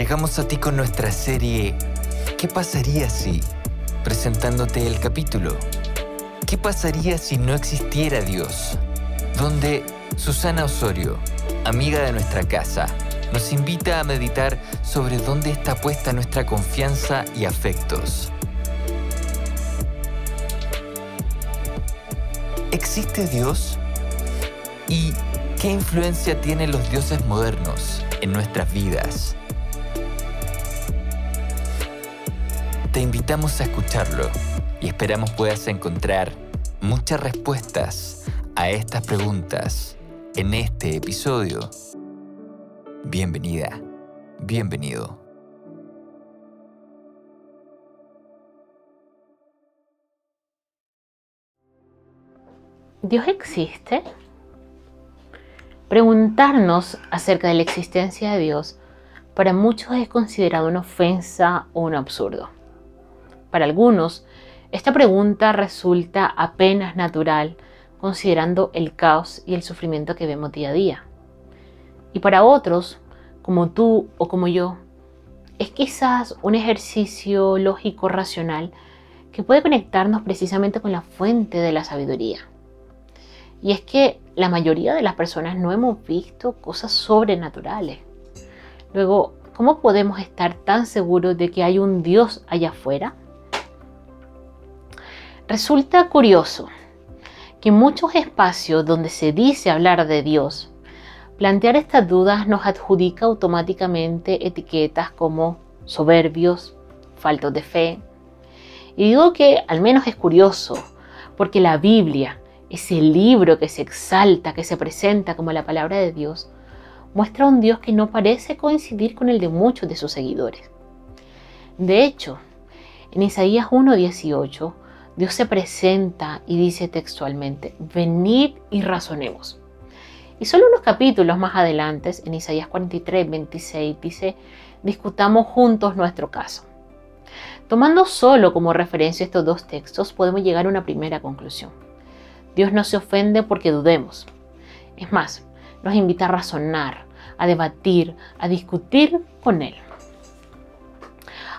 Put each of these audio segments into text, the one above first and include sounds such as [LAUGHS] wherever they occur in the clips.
Llegamos a ti con nuestra serie ¿Qué pasaría si? presentándote el capítulo. ¿Qué pasaría si no existiera Dios? Donde Susana Osorio, amiga de nuestra casa, nos invita a meditar sobre dónde está puesta nuestra confianza y afectos. ¿Existe Dios? ¿Y qué influencia tienen los dioses modernos en nuestras vidas? Te invitamos a escucharlo y esperamos puedas encontrar muchas respuestas a estas preguntas en este episodio. Bienvenida, bienvenido. ¿Dios existe? Preguntarnos acerca de la existencia de Dios para muchos es considerado una ofensa o un absurdo. Para algunos, esta pregunta resulta apenas natural considerando el caos y el sufrimiento que vemos día a día. Y para otros, como tú o como yo, es quizás un ejercicio lógico racional que puede conectarnos precisamente con la fuente de la sabiduría. Y es que la mayoría de las personas no hemos visto cosas sobrenaturales. Luego, ¿cómo podemos estar tan seguros de que hay un Dios allá afuera? Resulta curioso que en muchos espacios donde se dice hablar de Dios, plantear estas dudas nos adjudica automáticamente etiquetas como soberbios, faltos de fe. Y digo que al menos es curioso, porque la Biblia, ese libro que se exalta, que se presenta como la palabra de Dios, muestra un Dios que no parece coincidir con el de muchos de sus seguidores. De hecho, en Isaías 1.18 Dios se presenta y dice textualmente, venid y razonemos. Y solo unos capítulos más adelante, en Isaías 43, 26, dice, discutamos juntos nuestro caso. Tomando solo como referencia estos dos textos, podemos llegar a una primera conclusión. Dios no se ofende porque dudemos. Es más, nos invita a razonar, a debatir, a discutir con Él.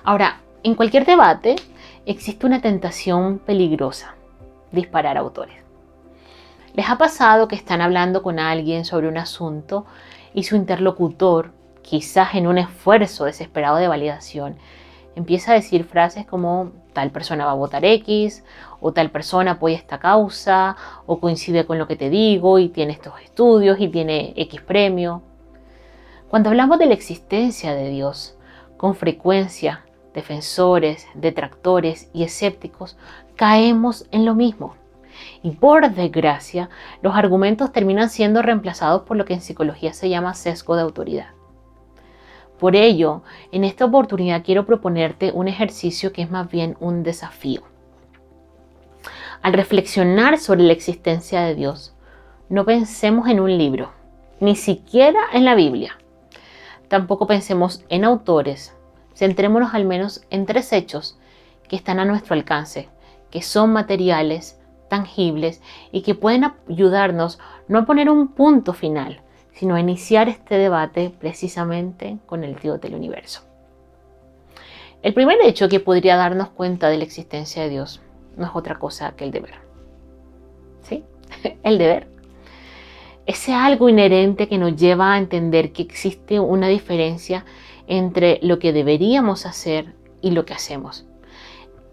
Ahora, en cualquier debate, existe una tentación peligrosa, disparar autores. ¿Les ha pasado que están hablando con alguien sobre un asunto y su interlocutor, quizás en un esfuerzo desesperado de validación, empieza a decir frases como tal persona va a votar X, o tal persona apoya esta causa, o coincide con lo que te digo y tiene estos estudios y tiene X premio? Cuando hablamos de la existencia de Dios, con frecuencia defensores, detractores y escépticos, caemos en lo mismo. Y por desgracia, los argumentos terminan siendo reemplazados por lo que en psicología se llama sesgo de autoridad. Por ello, en esta oportunidad quiero proponerte un ejercicio que es más bien un desafío. Al reflexionar sobre la existencia de Dios, no pensemos en un libro, ni siquiera en la Biblia. Tampoco pensemos en autores, Centrémonos al menos en tres hechos que están a nuestro alcance, que son materiales, tangibles y que pueden ayudarnos no a poner un punto final, sino a iniciar este debate precisamente con el Dios del universo. El primer hecho que podría darnos cuenta de la existencia de Dios no es otra cosa que el deber. ¿Sí? [LAUGHS] El deber. Ese algo inherente que nos lleva a entender que existe una diferencia entre lo que deberíamos hacer y lo que hacemos.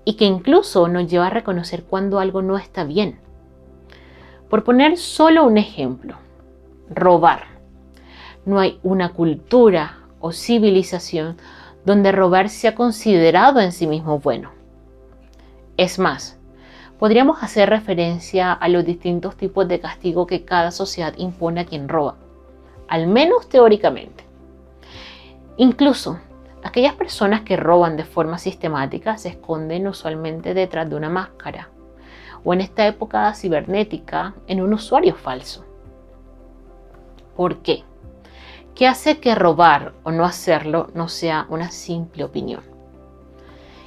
Y que incluso nos lleva a reconocer cuando algo no está bien. Por poner solo un ejemplo, robar. No hay una cultura o civilización donde robar sea considerado en sí mismo bueno. Es más, podríamos hacer referencia a los distintos tipos de castigo que cada sociedad impone a quien roba, al menos teóricamente. Incluso aquellas personas que roban de forma sistemática se esconden usualmente detrás de una máscara o en esta época cibernética en un usuario falso. ¿Por qué? ¿Qué hace que robar o no hacerlo no sea una simple opinión?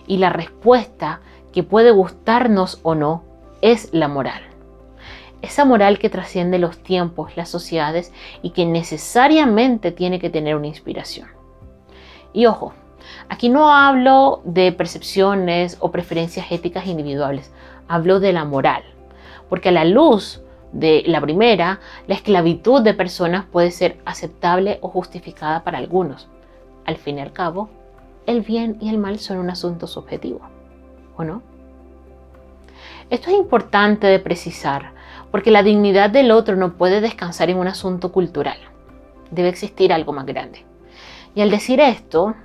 Y la respuesta que puede gustarnos o no es la moral. Esa moral que trasciende los tiempos, las sociedades y que necesariamente tiene que tener una inspiración. Y ojo, aquí no hablo de percepciones o preferencias éticas individuales, hablo de la moral, porque a la luz de la primera, la esclavitud de personas puede ser aceptable o justificada para algunos. Al fin y al cabo, el bien y el mal son un asunto subjetivo, ¿o no? Esto es importante de precisar, porque la dignidad del otro no puede descansar en un asunto cultural. Debe existir algo más grande. Y al decir esto,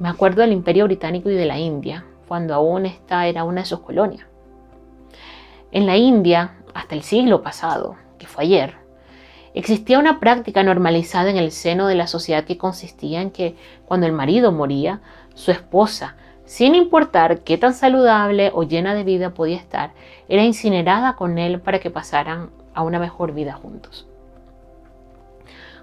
me acuerdo del Imperio Británico y de la India, cuando aún esta era una de sus colonias. En la India, hasta el siglo pasado, que fue ayer, existía una práctica normalizada en el seno de la sociedad que consistía en que cuando el marido moría, su esposa, sin importar qué tan saludable o llena de vida podía estar, era incinerada con él para que pasaran a una mejor vida juntos.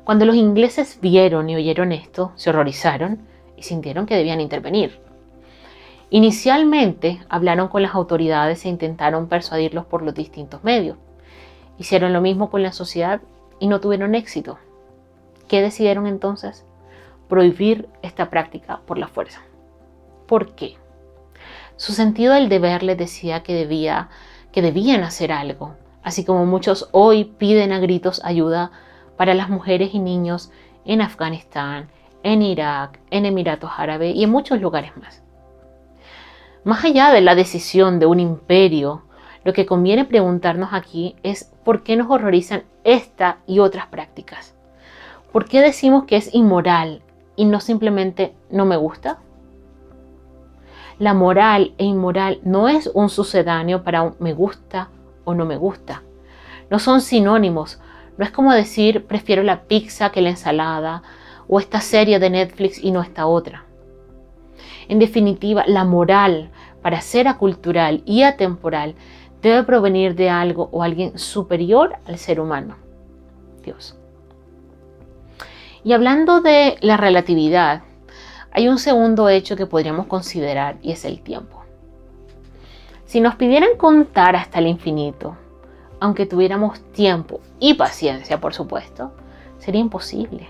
Cuando los ingleses vieron y oyeron esto, se horrorizaron y sintieron que debían intervenir. Inicialmente hablaron con las autoridades e intentaron persuadirlos por los distintos medios. Hicieron lo mismo con la sociedad y no tuvieron éxito. ¿Qué decidieron entonces? Prohibir esta práctica por la fuerza. ¿Por qué? Su sentido del deber les decía que, debía, que debían hacer algo, así como muchos hoy piden a gritos ayuda para las mujeres y niños en Afganistán, en Irak, en Emiratos Árabes y en muchos lugares más. Más allá de la decisión de un imperio, lo que conviene preguntarnos aquí es por qué nos horrorizan esta y otras prácticas. ¿Por qué decimos que es inmoral y no simplemente no me gusta? La moral e inmoral no es un sucedáneo para un me gusta o no me gusta. No son sinónimos. No es como decir prefiero la pizza que la ensalada o esta serie de Netflix y no esta otra. En definitiva, la moral, para ser acultural y atemporal, debe provenir de algo o alguien superior al ser humano, Dios. Y hablando de la relatividad, hay un segundo hecho que podríamos considerar y es el tiempo. Si nos pidieran contar hasta el infinito, aunque tuviéramos tiempo y paciencia, por supuesto, sería imposible.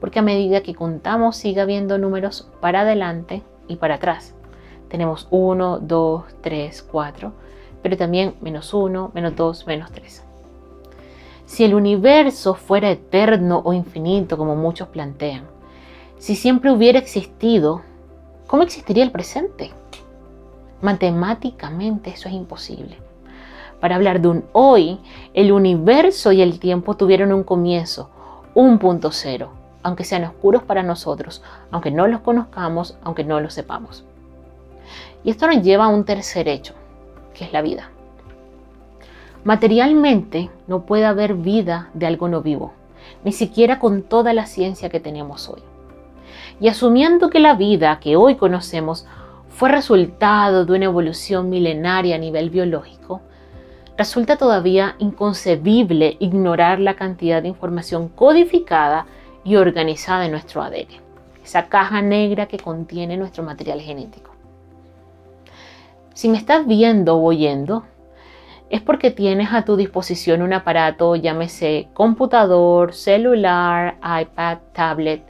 Porque a medida que contamos sigue habiendo números para adelante y para atrás. Tenemos 1, 2, 3, 4, pero también menos 1, menos 2, menos 3. Si el universo fuera eterno o infinito, como muchos plantean, si siempre hubiera existido, ¿cómo existiría el presente? Matemáticamente eso es imposible. Para hablar de un hoy, el universo y el tiempo tuvieron un comienzo, un punto cero, aunque sean oscuros para nosotros, aunque no los conozcamos, aunque no los sepamos. Y esto nos lleva a un tercer hecho, que es la vida. Materialmente no puede haber vida de algo no vivo, ni siquiera con toda la ciencia que tenemos hoy. Y asumiendo que la vida que hoy conocemos fue resultado de una evolución milenaria a nivel biológico, resulta todavía inconcebible ignorar la cantidad de información codificada y organizada en nuestro ADN, esa caja negra que contiene nuestro material genético. Si me estás viendo o oyendo, es porque tienes a tu disposición un aparato, llámese computador, celular, iPad, tablet,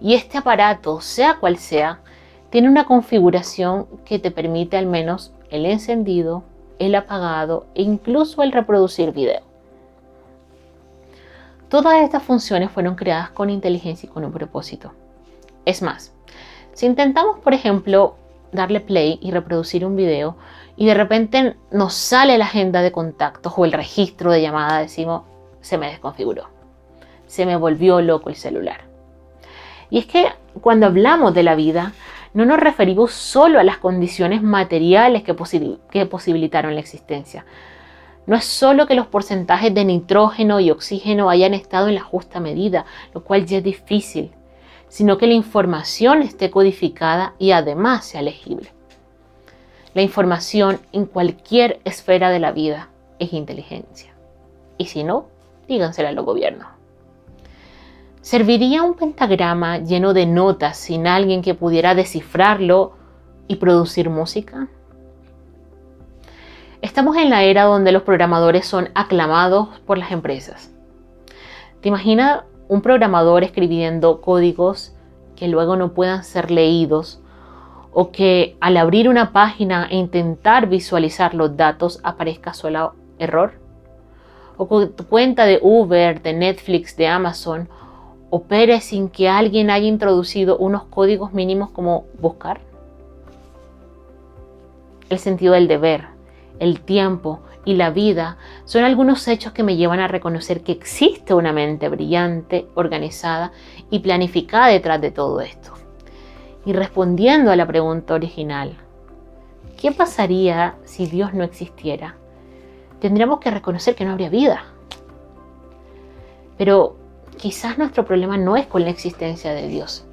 y este aparato, sea cual sea, tiene una configuración que te permite al menos el encendido, el apagado e incluso el reproducir video. Todas estas funciones fueron creadas con inteligencia y con un propósito. Es más, si intentamos, por ejemplo, darle play y reproducir un video y de repente nos sale la agenda de contactos o el registro de llamada, decimos, se me desconfiguró, se me volvió loco el celular. Y es que cuando hablamos de la vida, no nos referimos solo a las condiciones materiales que, posibilitaron la existencia, no es solo que los porcentajes de nitrógeno y oxígeno hayan estado en la justa medida, lo cual ya es difícil, sino que la información esté codificada y además sea legible. La información en cualquier esfera de la vida es inteligencia. Y si no, dígansela a los gobiernos. ¿Serviría un pentagrama lleno de notas sin alguien que pudiera descifrarlo y producir música? Estamos en la era donde los programadores son aclamados por las empresas. ¿Te imaginas un programador escribiendo códigos que luego no puedan ser leídos o que al abrir una página e intentar visualizar los datos aparezca solo error? ¿O tu cuenta de Uber, de Netflix, de Amazon opere sin que alguien haya introducido unos códigos mínimos como buscar? El sentido del deber, el tiempo y la vida son algunos hechos que me llevan a reconocer que existe una mente brillante, organizada y planificada detrás de todo esto. Y respondiendo a la pregunta original, ¿qué pasaría si Dios no existiera? Tendríamos que reconocer que no habría vida. Pero quizás nuestro problema no es con la existencia de Dios,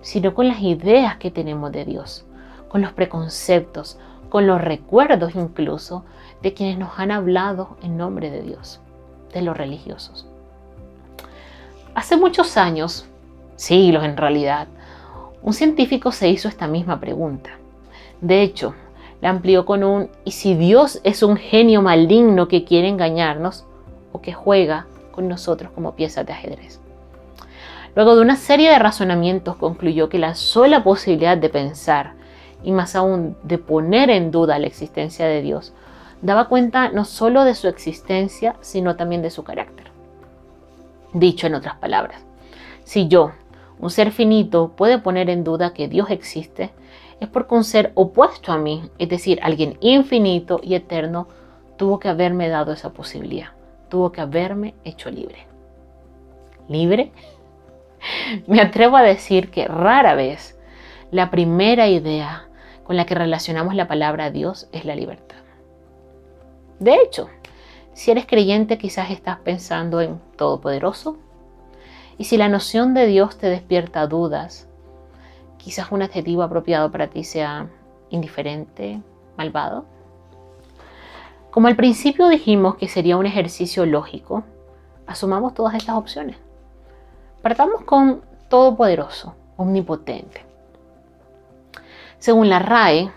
sino con las ideas que tenemos de Dios, con los preconceptos, con los recuerdos incluso de quienes nos han hablado en nombre de Dios, de los religiosos. Hace muchos años, siglos en realidad, un científico se hizo esta misma pregunta. De hecho, la amplió con un ¿y si Dios es un genio maligno que quiere engañarnos o que juega con nosotros como piezas de ajedrez? Luego de una serie de razonamientos concluyó que la sola posibilidad de pensar y más aún de poner en duda la existencia de Dios, daba cuenta no solo de su existencia, sino también de su carácter. Dicho en otras palabras, si yo, un ser finito, puede poner en duda que Dios existe, es porque un ser opuesto a mí, es decir, alguien infinito y eterno, tuvo que haberme dado esa posibilidad, tuvo que haberme hecho libre. ¿Libre? [LAUGHS] Me atrevo a decir que rara vez la primera idea con la que relacionamos la palabra Dios es la libertad. De hecho, si eres creyente quizás estás pensando en Todopoderoso. Y si la noción de Dios te despierta dudas, quizás un adjetivo apropiado para ti sea indiferente, malvado. Como al principio dijimos que sería un ejercicio lógico, asumamos todas estas opciones. Partamos con Todopoderoso, Omnipotente. Según la RAE,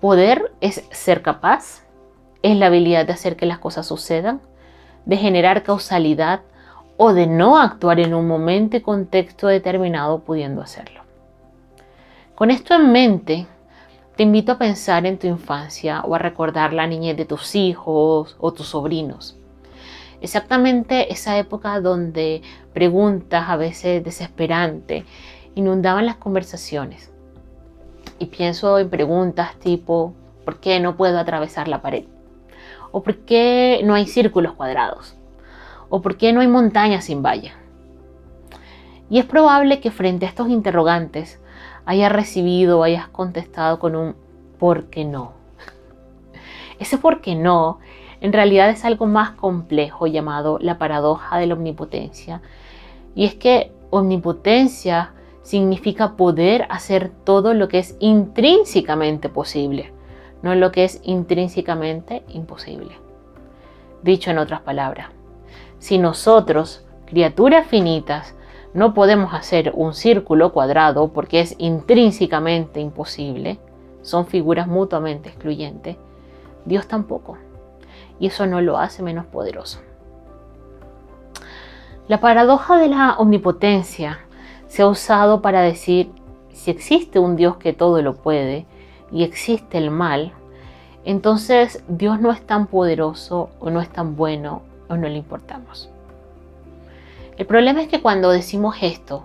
poder es ser capaz, es la habilidad de hacer que las cosas sucedan, de generar causalidad o de no actuar en un momento y contexto determinado pudiendo hacerlo. Con esto en mente, te invito a pensar en tu infancia o a recordar la niñez de tus hijos o tus sobrinos. Exactamente esa época donde preguntas a veces desesperantes inundaban las conversaciones y pienso en preguntas tipo, ¿por qué no puedo atravesar la pared? ¿O por qué no hay círculos cuadrados? ¿O por qué no hay montañas sin valla? Y es probable que frente a estos interrogantes hayas recibido o hayas contestado con un ¿por qué no? Ese por qué no en realidad es algo más complejo llamado la paradoja de la omnipotencia. Y es que omnipotencia significa poder hacer todo lo que es intrínsecamente posible, no lo que es intrínsecamente imposible. Dicho en otras palabras, si nosotros, criaturas finitas, no podemos hacer un círculo cuadrado porque es intrínsecamente imposible, son figuras mutuamente excluyentes, Dios tampoco. Y eso no lo hace menos poderoso. La paradoja de la omnipotencia se ha usado para decir, si existe un Dios que todo lo puede y existe el mal, entonces Dios no es tan poderoso o no es tan bueno o no le importamos. El problema es que cuando decimos esto,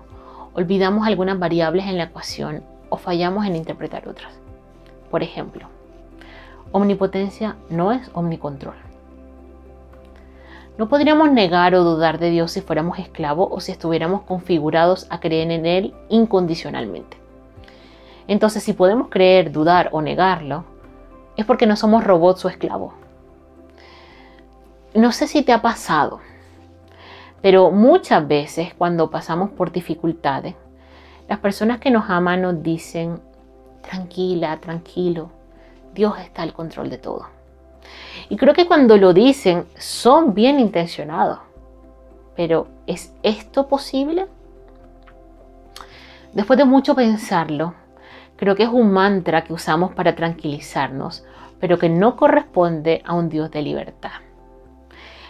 olvidamos algunas variables en la ecuación o fallamos en interpretar otras. Por ejemplo, omnipotencia no es omnicontrol. No podríamos negar o dudar de Dios si fuéramos esclavos o si estuviéramos configurados a creer en Él incondicionalmente. Entonces, si podemos creer, dudar o negarlo, es porque no somos robots o esclavos. No sé si te ha pasado, pero muchas veces cuando pasamos por dificultades, Las personas que nos aman nos dicen, tranquila, tranquilo, Dios está al control de todo. Y creo que cuando lo dicen son bien intencionados. Pero ¿es esto posible? Después de mucho pensarlo, creo que es un mantra que usamos para tranquilizarnos, pero que no corresponde a un Dios de libertad.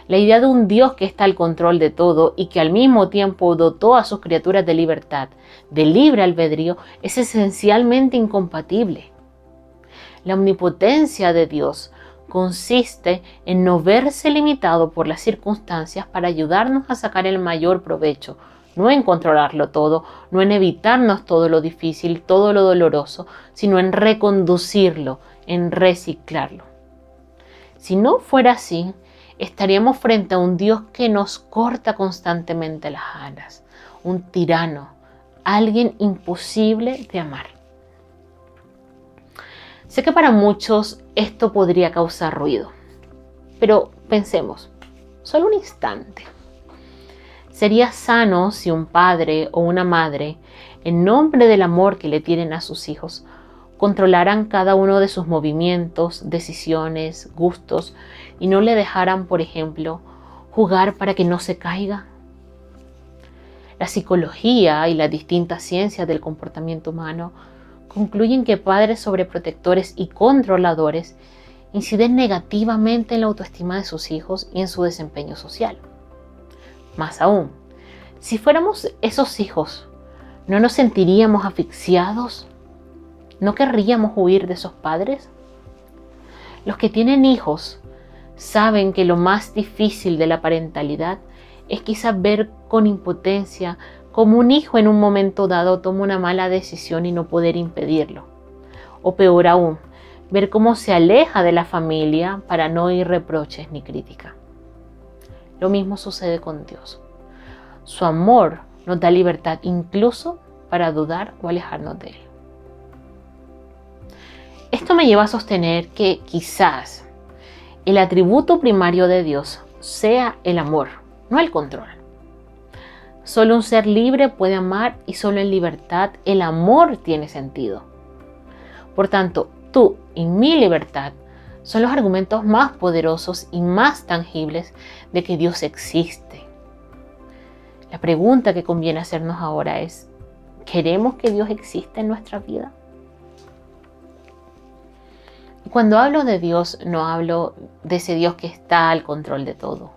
La idea de un Dios que está al control de todo y que al mismo tiempo dotó a sus criaturas de libertad, de libre albedrío, es esencialmente incompatible. La omnipotencia de Dios consiste en no verse limitado por las circunstancias para ayudarnos a sacar el mayor provecho, no en controlarlo todo, no en evitarnos todo lo difícil, todo lo doloroso, sino en reconducirlo, en reciclarlo. Si no fuera así, estaríamos frente a un Dios que nos corta constantemente las alas, un tirano, alguien imposible de amar. Sé que para muchos esto podría causar ruido, pero pensemos, solo un instante. Sería sano si un padre o una madre, en nombre del amor que le tienen a sus hijos, controlaran cada uno de sus movimientos, decisiones, gustos y no le dejaran, por ejemplo, jugar para que no se caiga. La psicología y las distintas ciencias del comportamiento humano concluyen que padres sobreprotectores y controladores inciden negativamente en la autoestima de sus hijos y en su desempeño social. Más aún, si fuéramos esos hijos, ¿no nos sentiríamos asfixiados ¿No querríamos huir de esos padres? Los que tienen hijos saben que lo más difícil de la parentalidad es quizás ver con impotencia como un hijo en un momento dado toma una mala decisión y no poder impedirlo. O peor aún, ver cómo se aleja de la familia para no oír reproches ni crítica. Lo mismo sucede con Dios. Su amor nos da libertad incluso para dudar o alejarnos de Él. Esto me lleva a sostener que quizás el atributo primario de Dios sea el amor, no el control. Solo un ser libre puede amar y solo en libertad el amor tiene sentido. Por tanto, tú y mi libertad son los argumentos más poderosos y más tangibles de que Dios existe. La pregunta que conviene hacernos ahora es, ¿queremos que Dios exista en nuestra vida? Cuando hablo de Dios, no hablo de ese Dios que está al control de todo,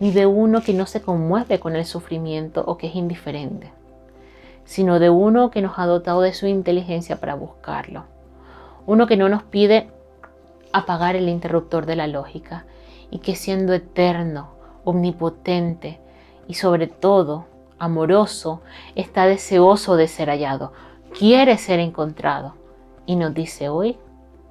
ni de uno que no se conmueve con el sufrimiento o que es indiferente, sino de uno que nos ha dotado de su inteligencia para buscarlo, uno que no nos pide apagar el interruptor de la lógica y que siendo eterno, omnipotente y sobre todo amoroso, está deseoso de ser hallado, quiere ser encontrado y nos dice hoy,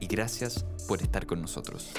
y gracias por estar con nosotros.